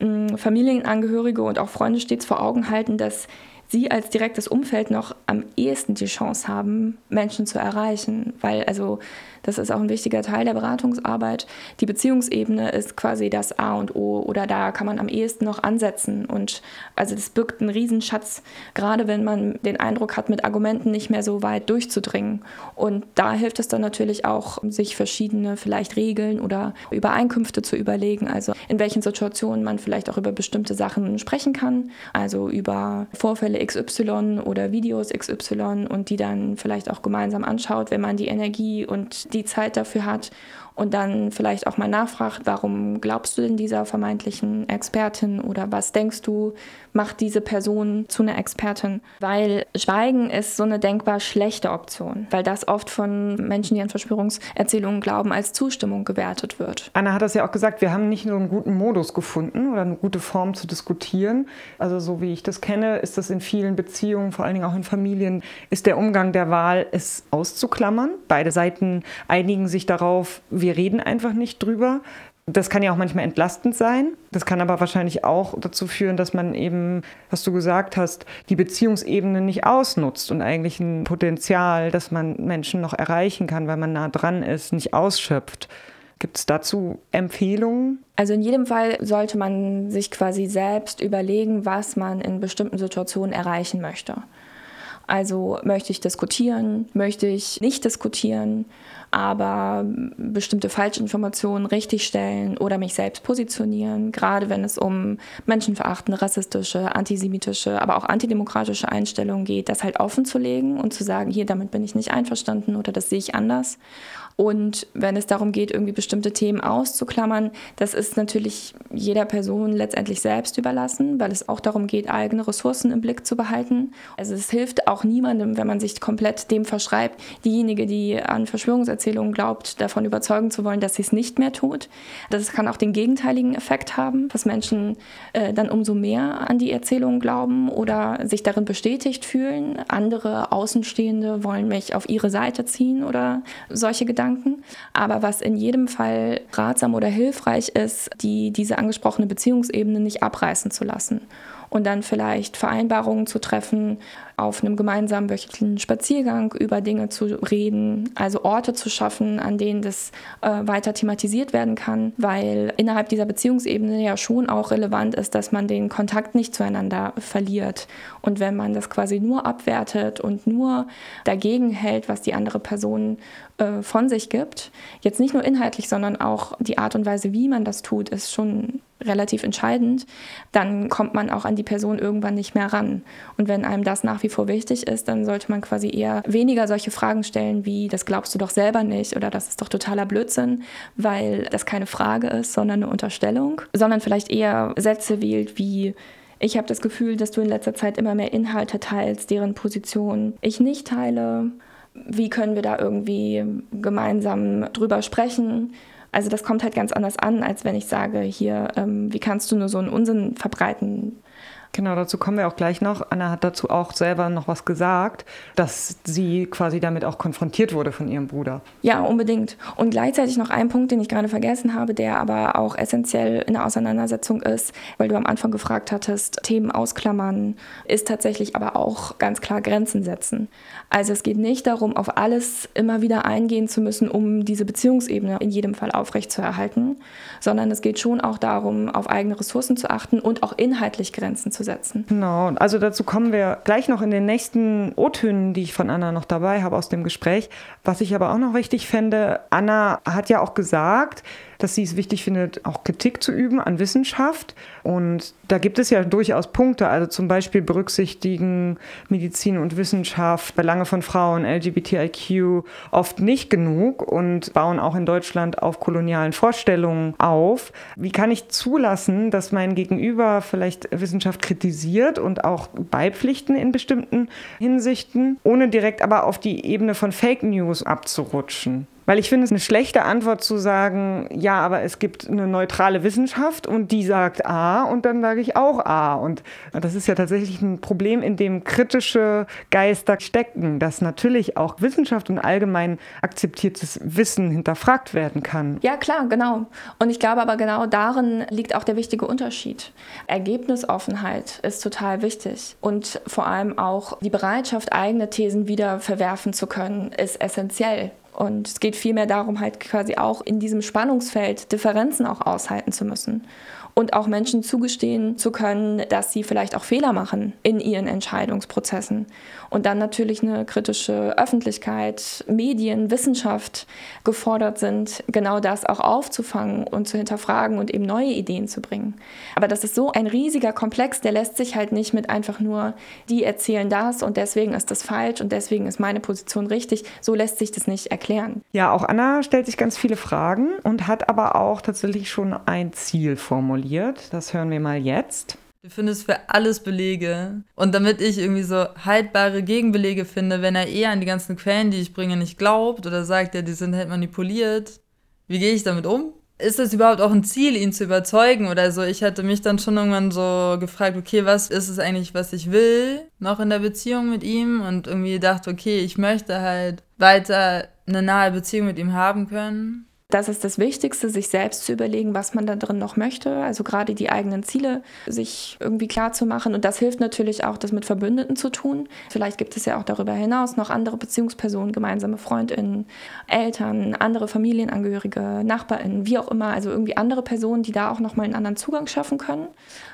mm, Familienangehörige und auch Freunde stets vor Augen halten, dass sie als direktes Umfeld noch am ehesten die Chance haben, Menschen zu erreichen. Weil also das ist auch ein wichtiger Teil der Beratungsarbeit. Die Beziehungsebene ist quasi das A und O oder da kann man am ehesten noch ansetzen. Und also das birgt einen Riesenschatz, gerade wenn man den Eindruck hat, mit Argumenten nicht mehr so weit durchzudringen. Und da hilft es dann natürlich auch, sich verschiedene vielleicht Regeln oder Übereinkünfte zu überlegen. Also in welchen Situationen man vielleicht auch über bestimmte Sachen sprechen kann. Also über Vorfälle XY oder Videos XY und die dann vielleicht auch gemeinsam anschaut, wenn man die Energie und die Zeit dafür hat und dann vielleicht auch mal nachfragt, warum glaubst du denn dieser vermeintlichen Expertin oder was denkst du, macht diese Person zu einer Expertin? Weil Schweigen ist so eine denkbar schlechte Option, weil das oft von Menschen, die an Verschwörungserzählungen glauben, als Zustimmung gewertet wird. Anna hat das ja auch gesagt, wir haben nicht nur einen guten Modus gefunden oder eine gute Form zu diskutieren. Also so wie ich das kenne, ist das in vielen Beziehungen, vor allen Dingen auch in Familien, ist der Umgang der Wahl, es auszuklammern. Beide Seiten einigen sich darauf, wir reden einfach nicht drüber. Das kann ja auch manchmal entlastend sein. Das kann aber wahrscheinlich auch dazu führen, dass man eben, was du gesagt hast, die Beziehungsebene nicht ausnutzt und eigentlich ein Potenzial, das man Menschen noch erreichen kann, weil man nah dran ist, nicht ausschöpft. Gibt es dazu Empfehlungen? Also in jedem Fall sollte man sich quasi selbst überlegen, was man in bestimmten Situationen erreichen möchte. Also möchte ich diskutieren, möchte ich nicht diskutieren, aber bestimmte Falschinformationen richtigstellen oder mich selbst positionieren, gerade wenn es um menschenverachtende, rassistische, antisemitische, aber auch antidemokratische Einstellungen geht, das halt offen zu legen und zu sagen, hier, damit bin ich nicht einverstanden oder das sehe ich anders. Und wenn es darum geht, irgendwie bestimmte Themen auszuklammern, das ist natürlich jeder Person letztendlich selbst überlassen, weil es auch darum geht, eigene Ressourcen im Blick zu behalten. Also es hilft auch niemandem, wenn man sich komplett dem verschreibt, diejenige, die an Verschwörungserzählungen glaubt, davon überzeugen zu wollen, dass sie es nicht mehr tut. Das kann auch den gegenteiligen Effekt haben, dass Menschen äh, dann umso mehr an die Erzählungen glauben oder sich darin bestätigt fühlen. Andere Außenstehende wollen mich auf ihre Seite ziehen oder solche Gedanken Gedanken. Aber was in jedem Fall ratsam oder hilfreich ist, die, diese angesprochene Beziehungsebene nicht abreißen zu lassen und dann vielleicht Vereinbarungen zu treffen, auf einem gemeinsamen wöchentlichen Spaziergang über Dinge zu reden, also Orte zu schaffen, an denen das äh, weiter thematisiert werden kann, weil innerhalb dieser Beziehungsebene ja schon auch relevant ist, dass man den Kontakt nicht zueinander verliert. Und wenn man das quasi nur abwertet und nur dagegen hält, was die andere Person äh, von sich gibt, jetzt nicht nur inhaltlich, sondern auch die Art und Weise, wie man das tut, ist schon relativ entscheidend, dann kommt man auch an die Person irgendwann nicht mehr ran. Und wenn einem das nach wie vor wichtig ist, dann sollte man quasi eher weniger solche Fragen stellen wie, das glaubst du doch selber nicht oder das ist doch totaler Blödsinn, weil das keine Frage ist, sondern eine Unterstellung, sondern vielleicht eher Sätze wählt wie, ich habe das Gefühl, dass du in letzter Zeit immer mehr Inhalte teilst, deren Position ich nicht teile. Wie können wir da irgendwie gemeinsam drüber sprechen? Also das kommt halt ganz anders an, als wenn ich sage, hier, ähm, wie kannst du nur so einen Unsinn verbreiten? Genau, dazu kommen wir auch gleich noch. Anna hat dazu auch selber noch was gesagt, dass sie quasi damit auch konfrontiert wurde von ihrem Bruder. Ja, unbedingt. Und gleichzeitig noch ein Punkt, den ich gerade vergessen habe, der aber auch essentiell in der Auseinandersetzung ist, weil du am Anfang gefragt hattest, Themen ausklammern, ist tatsächlich aber auch ganz klar Grenzen setzen. Also es geht nicht darum, auf alles immer wieder eingehen zu müssen, um diese Beziehungsebene in jedem Fall aufrechtzuerhalten, sondern es geht schon auch darum, auf eigene Ressourcen zu achten und auch inhaltlich Grenzen zu setzen. Genau, also dazu kommen wir gleich noch in den nächsten O-Tönen, die ich von Anna noch dabei habe aus dem Gespräch. Was ich aber auch noch wichtig fände, Anna hat ja auch gesagt, dass sie es wichtig findet, auch Kritik zu üben an Wissenschaft. Und da gibt es ja durchaus Punkte, also zum Beispiel berücksichtigen Medizin und Wissenschaft Belange von Frauen, LGBTIQ oft nicht genug und bauen auch in Deutschland auf kolonialen Vorstellungen auf. Wie kann ich zulassen, dass mein Gegenüber vielleicht Wissenschaft kritisiert und auch beipflichten in bestimmten Hinsichten, ohne direkt aber auf die Ebene von Fake News abzurutschen? Weil ich finde es eine schlechte Antwort zu sagen, ja, aber es gibt eine neutrale Wissenschaft und die sagt A und dann sage ich auch A. Und das ist ja tatsächlich ein Problem, in dem kritische Geister stecken, dass natürlich auch Wissenschaft und allgemein akzeptiertes Wissen hinterfragt werden kann. Ja, klar, genau. Und ich glaube aber genau darin liegt auch der wichtige Unterschied. Ergebnisoffenheit ist total wichtig und vor allem auch die Bereitschaft, eigene Thesen wieder verwerfen zu können, ist essentiell. Und es geht vielmehr darum, halt quasi auch in diesem Spannungsfeld Differenzen auch aushalten zu müssen und auch Menschen zugestehen zu können, dass sie vielleicht auch Fehler machen in ihren Entscheidungsprozessen. Und dann natürlich eine kritische Öffentlichkeit, Medien, Wissenschaft gefordert sind, genau das auch aufzufangen und zu hinterfragen und eben neue Ideen zu bringen. Aber das ist so ein riesiger Komplex, der lässt sich halt nicht mit einfach nur, die erzählen das und deswegen ist das falsch und deswegen ist meine Position richtig. So lässt sich das nicht erklären. Ja, auch Anna stellt sich ganz viele Fragen und hat aber auch tatsächlich schon ein Ziel formuliert. Das hören wir mal jetzt. Du findest für alles Belege. Und damit ich irgendwie so haltbare Gegenbelege finde, wenn er eher an die ganzen Quellen, die ich bringe, nicht glaubt oder sagt, ja, die sind halt manipuliert, wie gehe ich damit um? Ist es überhaupt auch ein Ziel, ihn zu überzeugen oder so? Ich hatte mich dann schon irgendwann so gefragt, okay, was ist es eigentlich, was ich will, noch in der Beziehung mit ihm? Und irgendwie dachte, okay, ich möchte halt weiter eine nahe Beziehung mit ihm haben können. Das ist das Wichtigste, sich selbst zu überlegen, was man da drin noch möchte. Also gerade die eigenen Ziele sich irgendwie klar zu machen. Und das hilft natürlich auch, das mit Verbündeten zu tun. Vielleicht gibt es ja auch darüber hinaus noch andere Beziehungspersonen, gemeinsame Freundinnen, Eltern, andere Familienangehörige, Nachbarinnen, wie auch immer. Also irgendwie andere Personen, die da auch nochmal einen anderen Zugang schaffen können.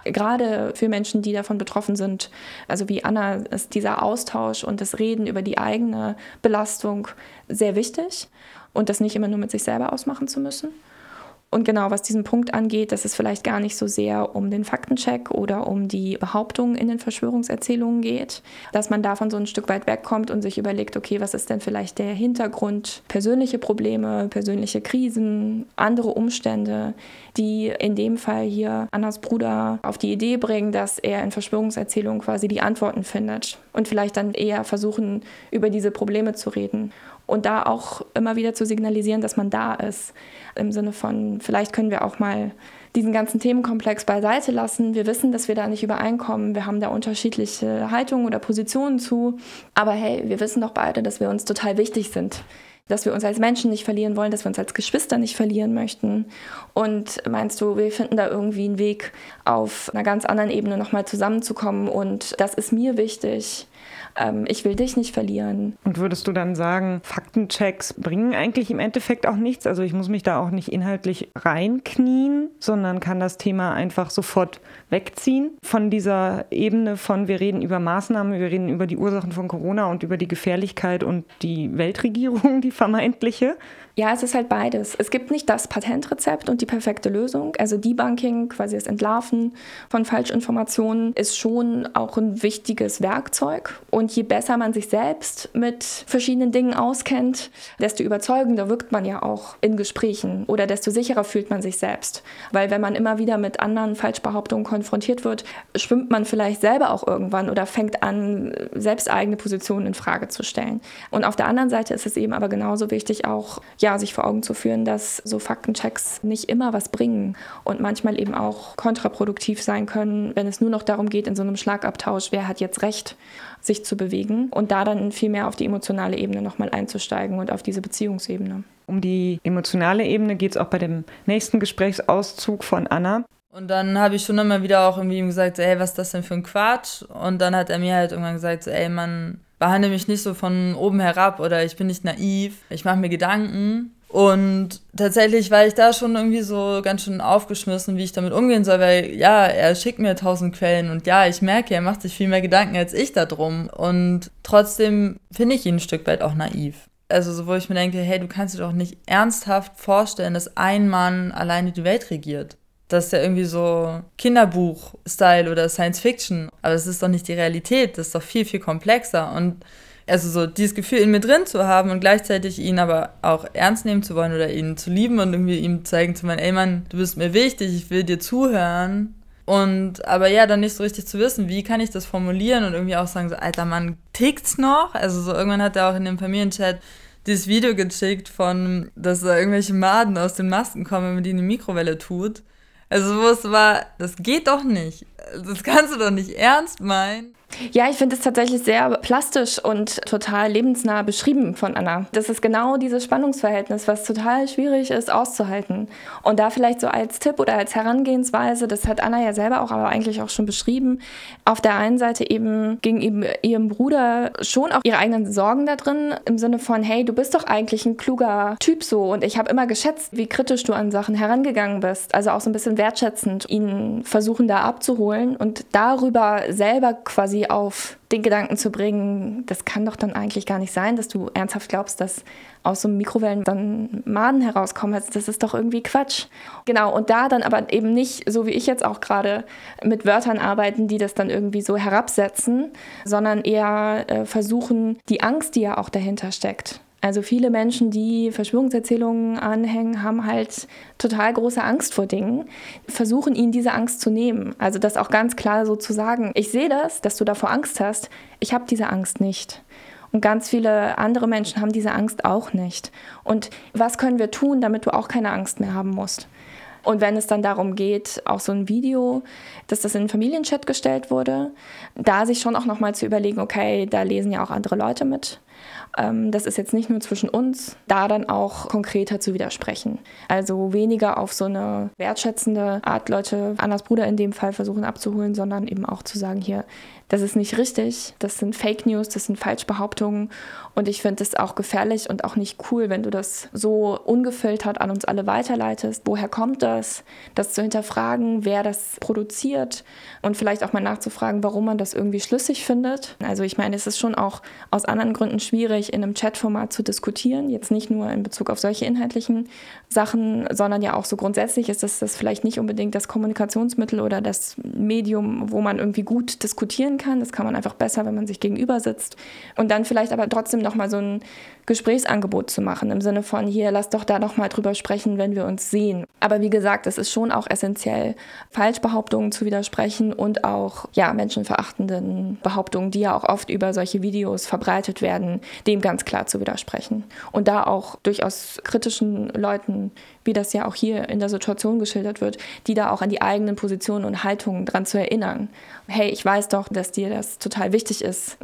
Gerade für Menschen, die davon betroffen sind. Also wie Anna ist dieser Austausch und das Reden über die eigene Belastung sehr wichtig und das nicht immer nur mit sich selber ausmachen zu müssen. Und genau, was diesen Punkt angeht, dass es vielleicht gar nicht so sehr um den Faktencheck oder um die Behauptungen in den Verschwörungserzählungen geht, dass man davon so ein Stück weit wegkommt und sich überlegt, okay, was ist denn vielleicht der Hintergrund, persönliche Probleme, persönliche Krisen, andere Umstände, die in dem Fall hier Annas Bruder auf die Idee bringen, dass er in Verschwörungserzählungen quasi die Antworten findet und vielleicht dann eher versuchen, über diese Probleme zu reden und da auch immer wieder zu signalisieren, dass man da ist. Im Sinne von, vielleicht können wir auch mal diesen ganzen Themenkomplex beiseite lassen. Wir wissen, dass wir da nicht übereinkommen. Wir haben da unterschiedliche Haltungen oder Positionen zu. Aber hey, wir wissen doch beide, dass wir uns total wichtig sind. dass wir uns als Menschen nicht verlieren wollen, dass wir uns als Geschwister nicht verlieren möchten. Und meinst du, wir finden da irgendwie einen Weg, auf einer ganz anderen Ebene nochmal zusammenzukommen? Und das ist mir wichtig ähm, ich will dich nicht verlieren. Und würdest du dann sagen, Faktenchecks bringen eigentlich im Endeffekt auch nichts? Also ich muss mich da auch nicht inhaltlich reinknien, sondern kann das Thema einfach sofort wegziehen von dieser Ebene von wir reden über Maßnahmen, wir reden über die Ursachen von Corona und über die Gefährlichkeit und die Weltregierung, die vermeintliche. Ja, es ist halt beides. Es gibt nicht das Patentrezept und die perfekte Lösung. Also Debunking, quasi das Entlarven von Falschinformationen, ist schon auch ein wichtiges Werkzeug. Und je besser man sich selbst mit verschiedenen Dingen auskennt, desto überzeugender wirkt man ja auch in Gesprächen oder desto sicherer fühlt man sich selbst. Weil wenn man immer wieder mit anderen Falschbehauptungen konfrontiert wird, schwimmt man vielleicht selber auch irgendwann oder fängt an, selbst eigene Positionen in Frage zu stellen. Und auf der anderen Seite ist es eben aber genauso wichtig, auch ja, sich vor Augen zu führen, dass so Faktenchecks nicht immer was bringen und manchmal eben auch kontraproduktiv sein können, wenn es nur noch darum geht, in so einem Schlagabtausch, wer hat jetzt recht, sich zu bewegen und da dann viel mehr auf die emotionale Ebene nochmal einzusteigen und auf diese Beziehungsebene. Um die emotionale Ebene geht es auch bei dem nächsten Gesprächsauszug von Anna. Und dann habe ich schon immer wieder auch irgendwie ihm gesagt, so, ey, was ist das denn für ein Quatsch? Und dann hat er mir halt irgendwann gesagt, so, ey, man, behandle mich nicht so von oben herab oder ich bin nicht naiv, ich mache mir Gedanken. Und tatsächlich war ich da schon irgendwie so ganz schön aufgeschmissen, wie ich damit umgehen soll, weil ja, er schickt mir tausend Quellen und ja, ich merke, er macht sich viel mehr Gedanken als ich darum. Und trotzdem finde ich ihn ein Stück weit auch naiv. Also so, wo ich mir denke, hey, du kannst dir doch nicht ernsthaft vorstellen, dass ein Mann alleine die Welt regiert. Das ist ja irgendwie so Kinderbuch-Style oder Science-Fiction. Aber das ist doch nicht die Realität. Das ist doch viel, viel komplexer. Und also so dieses Gefühl in mir drin zu haben und gleichzeitig ihn aber auch ernst nehmen zu wollen oder ihn zu lieben und irgendwie ihm zeigen zu wollen, ey Mann, du bist mir wichtig, ich will dir zuhören. Und aber ja, dann nicht so richtig zu wissen, wie kann ich das formulieren und irgendwie auch sagen, so, alter Mann, tickt's noch? Also so irgendwann hat er auch in dem Familienchat dieses Video geschickt von, dass da irgendwelche Maden aus den Masken kommen, wenn man die in die Mikrowelle tut. Also wo es war, das geht doch nicht. Das kannst du doch nicht ernst meinen. Ja, ich finde es tatsächlich sehr plastisch und total lebensnah beschrieben von Anna. Das ist genau dieses Spannungsverhältnis, was total schwierig ist auszuhalten. Und da vielleicht so als Tipp oder als Herangehensweise, das hat Anna ja selber auch, aber eigentlich auch schon beschrieben, auf der einen Seite eben gegenüber ihrem Bruder schon auch ihre eigenen Sorgen da drin, im Sinne von, hey, du bist doch eigentlich ein kluger Typ so und ich habe immer geschätzt, wie kritisch du an Sachen herangegangen bist. Also auch so ein bisschen wertschätzend, ihn versuchen da abzuholen und darüber selber quasi auf den Gedanken zu bringen, das kann doch dann eigentlich gar nicht sein, dass du ernsthaft glaubst, dass aus so einem Mikrowellen dann Maden herauskommen. Das ist doch irgendwie Quatsch. Genau, und da dann aber eben nicht, so wie ich jetzt auch gerade, mit Wörtern arbeiten, die das dann irgendwie so herabsetzen, sondern eher äh, versuchen, die Angst, die ja auch dahinter steckt, also viele Menschen, die Verschwörungserzählungen anhängen, haben halt total große Angst vor Dingen, versuchen ihnen diese Angst zu nehmen. Also das auch ganz klar so zu sagen, ich sehe das, dass du davor Angst hast, ich habe diese Angst nicht. Und ganz viele andere Menschen haben diese Angst auch nicht. Und was können wir tun, damit du auch keine Angst mehr haben musst? Und wenn es dann darum geht, auch so ein Video, dass das in den Familienchat gestellt wurde, da sich schon auch nochmal zu überlegen, okay, da lesen ja auch andere Leute mit. Ähm, das ist jetzt nicht nur zwischen uns, da dann auch konkreter zu widersprechen. Also weniger auf so eine wertschätzende Art, Leute, Annas Bruder in dem Fall versuchen abzuholen, sondern eben auch zu sagen, hier, das ist nicht richtig, das sind Fake News, das sind Falschbehauptungen und ich finde es auch gefährlich und auch nicht cool, wenn du das so ungefiltert an uns alle weiterleitest. Woher kommt das? Das zu hinterfragen, wer das produziert und vielleicht auch mal nachzufragen, warum man das irgendwie schlüssig findet. Also ich meine, es ist schon auch aus anderen Gründen schwierig, in einem Chatformat zu diskutieren, jetzt nicht nur in Bezug auf solche inhaltlichen Sachen, sondern ja auch so grundsätzlich ist das, das vielleicht nicht unbedingt das Kommunikationsmittel oder das Medium, wo man irgendwie gut diskutieren kann. Das kann man einfach besser, wenn man sich gegenüber sitzt. Und dann vielleicht aber trotzdem nochmal so ein Gesprächsangebot zu machen, im Sinne von, hier, lass doch da nochmal drüber sprechen, wenn wir uns sehen. Aber wie gesagt, es ist schon auch essentiell, Falschbehauptungen zu widersprechen und auch, ja, menschenverachtenden Behauptungen, die ja auch oft über solche Videos verbreitet werden, dem ganz klar zu widersprechen. Und da auch durchaus kritischen Leuten, wie das ja auch hier in der Situation geschildert wird, die da auch an die eigenen Positionen und Haltungen dran zu erinnern. Hey, ich weiß doch, dass dir das total wichtig ist,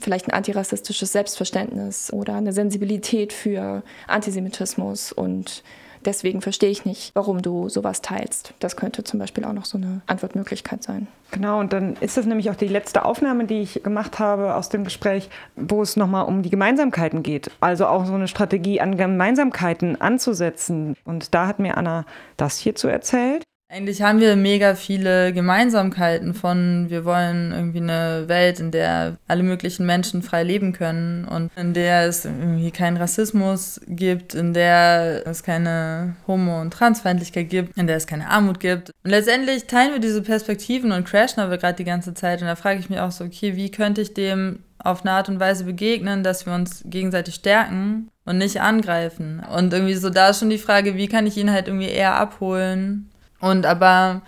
vielleicht ein antirassistisches Selbstverständnis oder eine Sensibilität für Antisemitismus und Deswegen verstehe ich nicht, warum du sowas teilst. Das könnte zum Beispiel auch noch so eine Antwortmöglichkeit sein. Genau, und dann ist das nämlich auch die letzte Aufnahme, die ich gemacht habe aus dem Gespräch, wo es nochmal um die Gemeinsamkeiten geht. Also auch so eine Strategie an Gemeinsamkeiten anzusetzen. Und da hat mir Anna das hierzu erzählt. Eigentlich haben wir mega viele Gemeinsamkeiten von, wir wollen irgendwie eine Welt, in der alle möglichen Menschen frei leben können und in der es irgendwie keinen Rassismus gibt, in der es keine Homo- und Transfeindlichkeit gibt, in der es keine Armut gibt. Und letztendlich teilen wir diese Perspektiven und crashen aber gerade die ganze Zeit. Und da frage ich mich auch so, okay, wie könnte ich dem auf eine Art und Weise begegnen, dass wir uns gegenseitig stärken und nicht angreifen. Und irgendwie so da ist schon die Frage, wie kann ich ihn halt irgendwie eher abholen und aber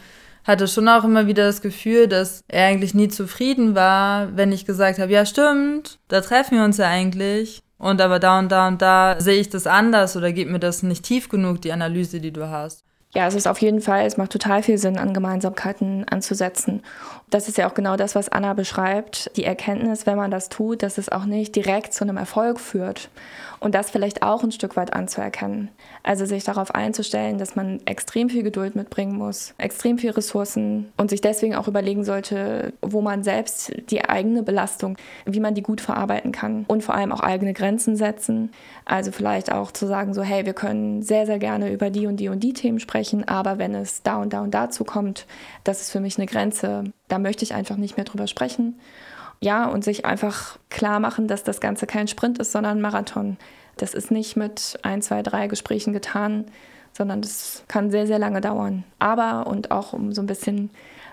hatte schon auch immer wieder das Gefühl, dass er eigentlich nie zufrieden war, wenn ich gesagt habe, ja stimmt, da treffen wir uns ja eigentlich. Und aber da und da und da sehe ich das anders oder geht mir das nicht tief genug, die Analyse, die du hast. Ja, es ist auf jeden Fall, es macht total viel Sinn, an Gemeinsamkeiten anzusetzen. Das ist ja auch genau das, was Anna beschreibt. Die Erkenntnis, wenn man das tut, dass es auch nicht direkt zu einem Erfolg führt und das vielleicht auch ein Stück weit anzuerkennen. Also sich darauf einzustellen, dass man extrem viel Geduld mitbringen muss, extrem viel Ressourcen und sich deswegen auch überlegen sollte, wo man selbst die eigene Belastung, wie man die gut verarbeiten kann und vor allem auch eigene Grenzen setzen. Also vielleicht auch zu sagen, so hey, wir können sehr, sehr gerne über die und die und die Themen sprechen, aber wenn es da und da und dazu kommt, das ist für mich eine Grenze, da möchte ich einfach nicht mehr drüber sprechen ja, und sich einfach klar machen, dass das Ganze kein Sprint ist, sondern ein Marathon. Das ist nicht mit ein, zwei, drei Gesprächen getan, sondern das kann sehr, sehr lange dauern. Aber und auch um so ein bisschen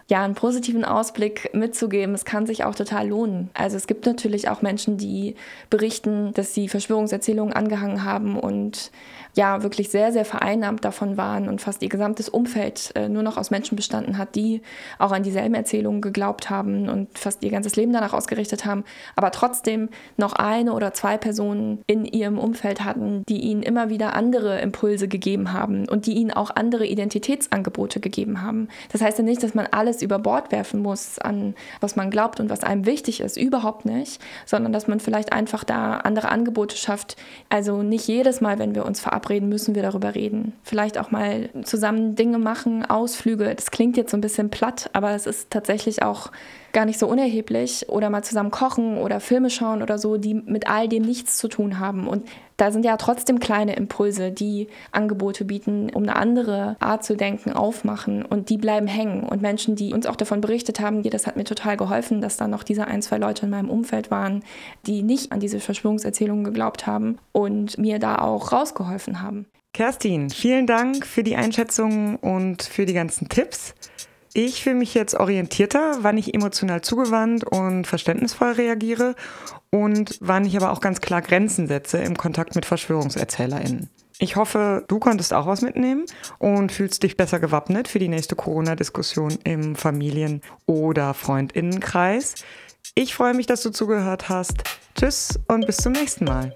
ja, einen positiven Ausblick mitzugeben, es kann sich auch total lohnen. Also es gibt natürlich auch Menschen, die berichten, dass sie Verschwörungserzählungen angehangen haben und ja wirklich sehr, sehr vereinnahmt davon waren und fast ihr gesamtes Umfeld äh, nur noch aus Menschen bestanden hat, die auch an dieselben Erzählungen geglaubt haben und fast ihr ganzes Leben danach ausgerichtet haben, aber trotzdem noch eine oder zwei Personen in ihrem Umfeld hatten, die ihnen immer wieder andere Impulse gegeben haben und die ihnen auch andere Identitätsangebote gegeben haben. Das heißt ja nicht, dass man alles über Bord werfen muss an was man glaubt und was einem wichtig ist, überhaupt nicht, sondern dass man vielleicht einfach da andere Angebote schafft. Also nicht jedes Mal, wenn wir uns verabreden, verabreden, müssen wir darüber reden. Vielleicht auch mal zusammen Dinge machen, Ausflüge. Das klingt jetzt so ein bisschen platt, aber es ist tatsächlich auch gar nicht so unerheblich. Oder mal zusammen kochen oder Filme schauen oder so, die mit all dem nichts zu tun haben. Und da sind ja trotzdem kleine Impulse, die Angebote bieten, um eine andere Art zu denken, aufmachen. Und die bleiben hängen. Und Menschen, die uns auch davon berichtet haben, das hat mir total geholfen, dass da noch diese ein, zwei Leute in meinem Umfeld waren, die nicht an diese Verschwörungserzählungen geglaubt haben und mir da auch rausgeholfen haben. Kerstin, vielen Dank für die Einschätzung und für die ganzen Tipps. Ich fühle mich jetzt orientierter, wann ich emotional zugewandt und verständnisvoll reagiere und wann ich aber auch ganz klar Grenzen setze im Kontakt mit VerschwörungserzählerInnen. Ich hoffe, du konntest auch was mitnehmen und fühlst dich besser gewappnet für die nächste Corona-Diskussion im Familien- oder Freundinnenkreis. Ich freue mich, dass du zugehört hast. Tschüss und bis zum nächsten Mal.